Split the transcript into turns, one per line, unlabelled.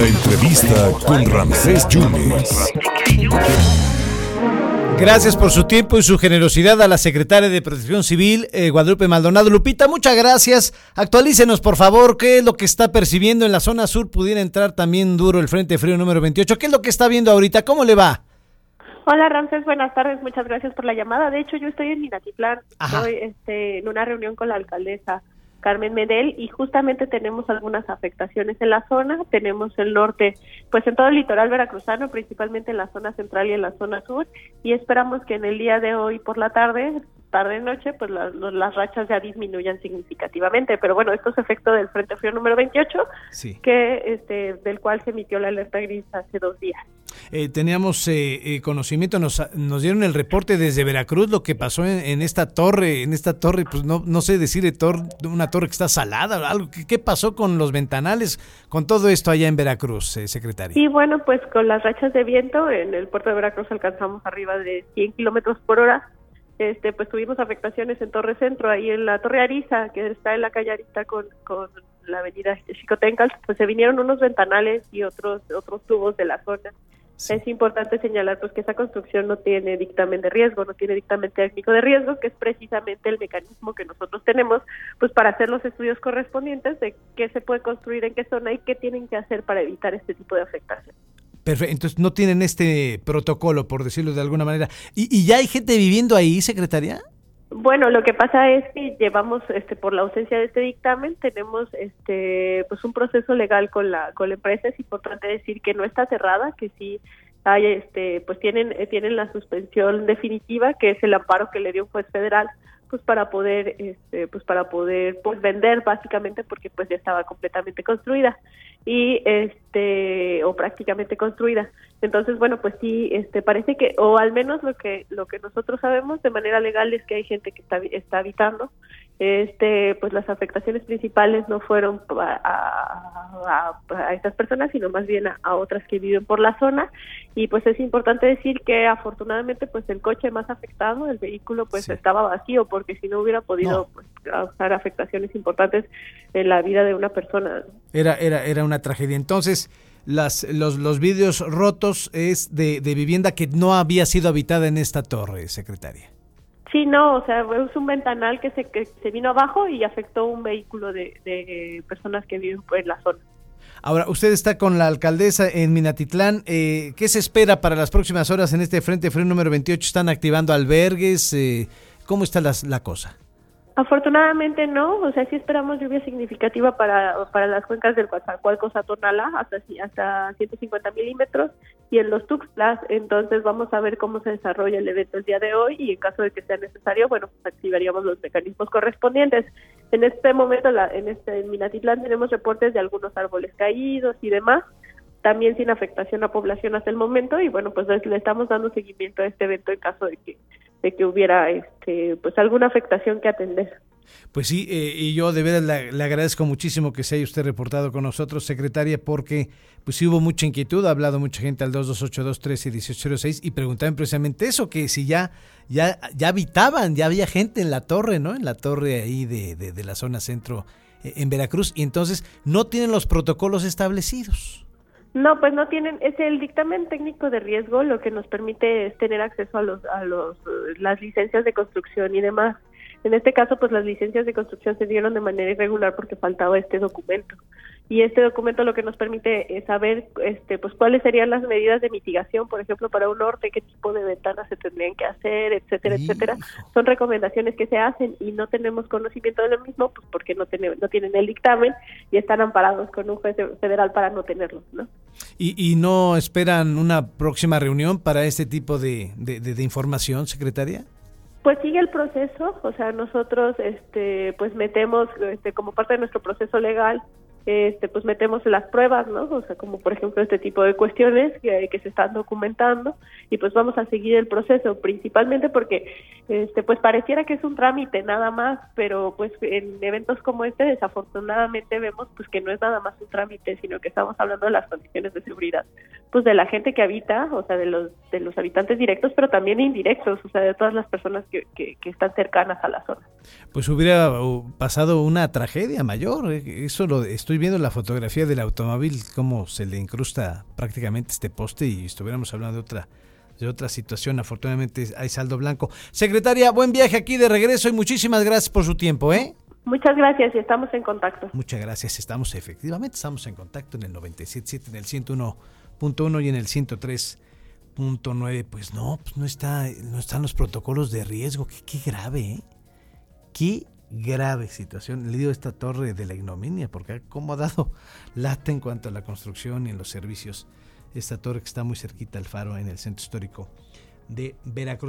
La entrevista con Ramsés Yunes.
Gracias por su tiempo y su generosidad a la secretaria de Protección Civil, eh, Guadalupe Maldonado. Lupita, muchas gracias. Actualícenos, por favor, qué es lo que está percibiendo en la zona sur. Pudiera entrar también duro el Frente Frío número 28. ¿Qué es lo que está viendo ahorita? ¿Cómo le va?
Hola Ramses, buenas tardes, muchas gracias por la llamada. De hecho, yo estoy en Minatitlán, estoy este, en una reunión con la alcaldesa Carmen Medel y justamente tenemos algunas afectaciones en la zona, tenemos el norte, pues en todo el litoral veracruzano, principalmente en la zona central y en la zona sur, y esperamos que en el día de hoy por la tarde tarde noche, pues las rachas ya disminuyan significativamente. Pero bueno, esto es efecto del Frente Frío número 28, que este, del cual se emitió la alerta gris hace dos días.
Eh, teníamos eh, eh, conocimiento, nos, nos dieron el reporte desde Veracruz lo que pasó en, esta torre, en esta torre, pues no, no sé decir de una torre que está salada, algo. ¿Qué, pasó con los ventanales, con todo esto allá en Veracruz, secretaria?
Sí, bueno, pues con las rachas de viento en el puerto de Veracruz alcanzamos arriba de 100 kilómetros por hora este, pues tuvimos afectaciones en Torre Centro, ahí en la Torre Ariza, que está en la calle Arista con, con la avenida Chicotencas, pues se vinieron unos ventanales y otros otros tubos de la zona. Es importante señalar pues que esa construcción no tiene dictamen de riesgo, no tiene dictamen técnico de riesgo, que es precisamente el mecanismo que nosotros tenemos pues para hacer los estudios correspondientes de qué se puede construir en qué zona y qué tienen que hacer para evitar este tipo de afectación.
Perfecto, entonces no tienen este protocolo, por decirlo de alguna manera. ¿Y, ya hay gente viviendo ahí, secretaria?
Bueno, lo que pasa es que llevamos, este, por la ausencia de este dictamen, tenemos, este, pues un proceso legal con la, con la empresa. Es importante decir que no está cerrada, que sí hay, este, pues tienen, eh, tienen la suspensión definitiva, que es el amparo que le dio un juez federal pues para poder este pues para poder pues vender básicamente porque pues ya estaba completamente construida y este o prácticamente construida. Entonces bueno pues sí este parece que o al menos lo que lo que nosotros sabemos de manera legal es que hay gente que está está habitando este pues las afectaciones principales no fueron a, a, estas personas sino más bien a, otras que viven por la zona. Y pues es importante decir que afortunadamente pues el coche más afectado el vehículo pues estaba vacío porque si no hubiera podido pues, causar afectaciones importantes en la vida de una persona.
Era era era una tragedia. Entonces las, los, los vídeos rotos es de, de vivienda que no había sido habitada en esta torre, secretaria.
Sí, no, o sea, es un ventanal que se, que se vino abajo y afectó un vehículo de, personas que viven en la zona.
Ahora, usted está con la alcaldesa en Minatitlán. Eh, ¿Qué se espera para las próximas horas en este Frente Frío número 28? ¿Están activando albergues? Eh, ¿Cómo está la cosa?
Afortunadamente no, o sea, sí esperamos lluvia significativa para, para las cuencas del Coatzacoalcos a Tonalá, hasta, hasta 150 milímetros, y en los Tuxtlas, entonces vamos a ver cómo se desarrolla el evento el día de hoy, y en caso de que sea necesario, bueno, pues activaríamos los mecanismos correspondientes. En este momento, la, en este en Minatitlán tenemos reportes de algunos árboles caídos y demás, también sin afectación a población hasta el momento, y bueno, pues le estamos dando seguimiento a este evento en caso de que de que hubiera este pues alguna afectación que atender.
Pues sí, eh, y yo de verdad le, agradezco muchísimo que se haya usted reportado con nosotros, secretaria, porque pues sí hubo mucha inquietud, ha hablado mucha gente al 228-213-1806 y preguntaban precisamente eso, que si ya, ya, ya habitaban, ya había gente en la torre, ¿no? En la torre ahí de, de la zona centro eh, en Veracruz, y entonces no tienen los protocolos establecidos.
No, pues no tienen, es el dictamen técnico de riesgo lo que nos permite es tener acceso a los a los las licencias de construcción y demás. En este caso, pues las licencias de construcción se dieron de manera irregular porque faltaba este documento. Y este documento lo que nos permite es saber este pues cuáles serían las medidas de mitigación, por ejemplo, para un norte, qué tipo de ventanas se tendrían que hacer, etcétera, etcétera. Son recomendaciones que se hacen y no tenemos conocimiento de lo mismo pues porque no tienen no tienen el dictamen y están amparados con un juez federal para no tenerlo, ¿no?
¿Y, y no esperan una próxima reunión para este tipo de, de, de información, secretaria?
Pues sigue el proceso, o sea, nosotros este pues metemos este como parte de nuestro proceso legal este, pues metemos las pruebas, ¿no? O sea, como por ejemplo este tipo de cuestiones que, se están documentando y pues vamos a seguir el proceso, principalmente porque este, pues pareciera que es un trámite nada más, pero pues en eventos como este desafortunadamente vemos pues que no es nada más un trámite, sino que estamos hablando de las condiciones de seguridad, pues de la gente que habita, o sea, de los de los habitantes directos, pero también indirectos, o sea, de todas las personas que, que están cercanas a la zona.
Pues hubiera pasado una tragedia mayor. Eh, eso lo estoy viendo la fotografía del automóvil, cómo se le incrusta prácticamente este poste y estuviéramos hablando de otra de otra situación. Afortunadamente hay saldo blanco. Secretaria, buen viaje aquí de regreso y muchísimas gracias por su tiempo, ¿eh?
Muchas gracias y estamos en contacto.
Muchas gracias, estamos efectivamente, estamos en contacto en el 97.7, en el 101.1 y en el 103.9. Pues no, pues no, está, no están los protocolos de riesgo. Qué, qué grave, ¿eh? Qué grave situación. Le digo esta torre de la ignominia, porque ha dado lata en cuanto a la construcción y en los servicios esta torre que está muy cerquita al faro en el centro histórico de Veracruz.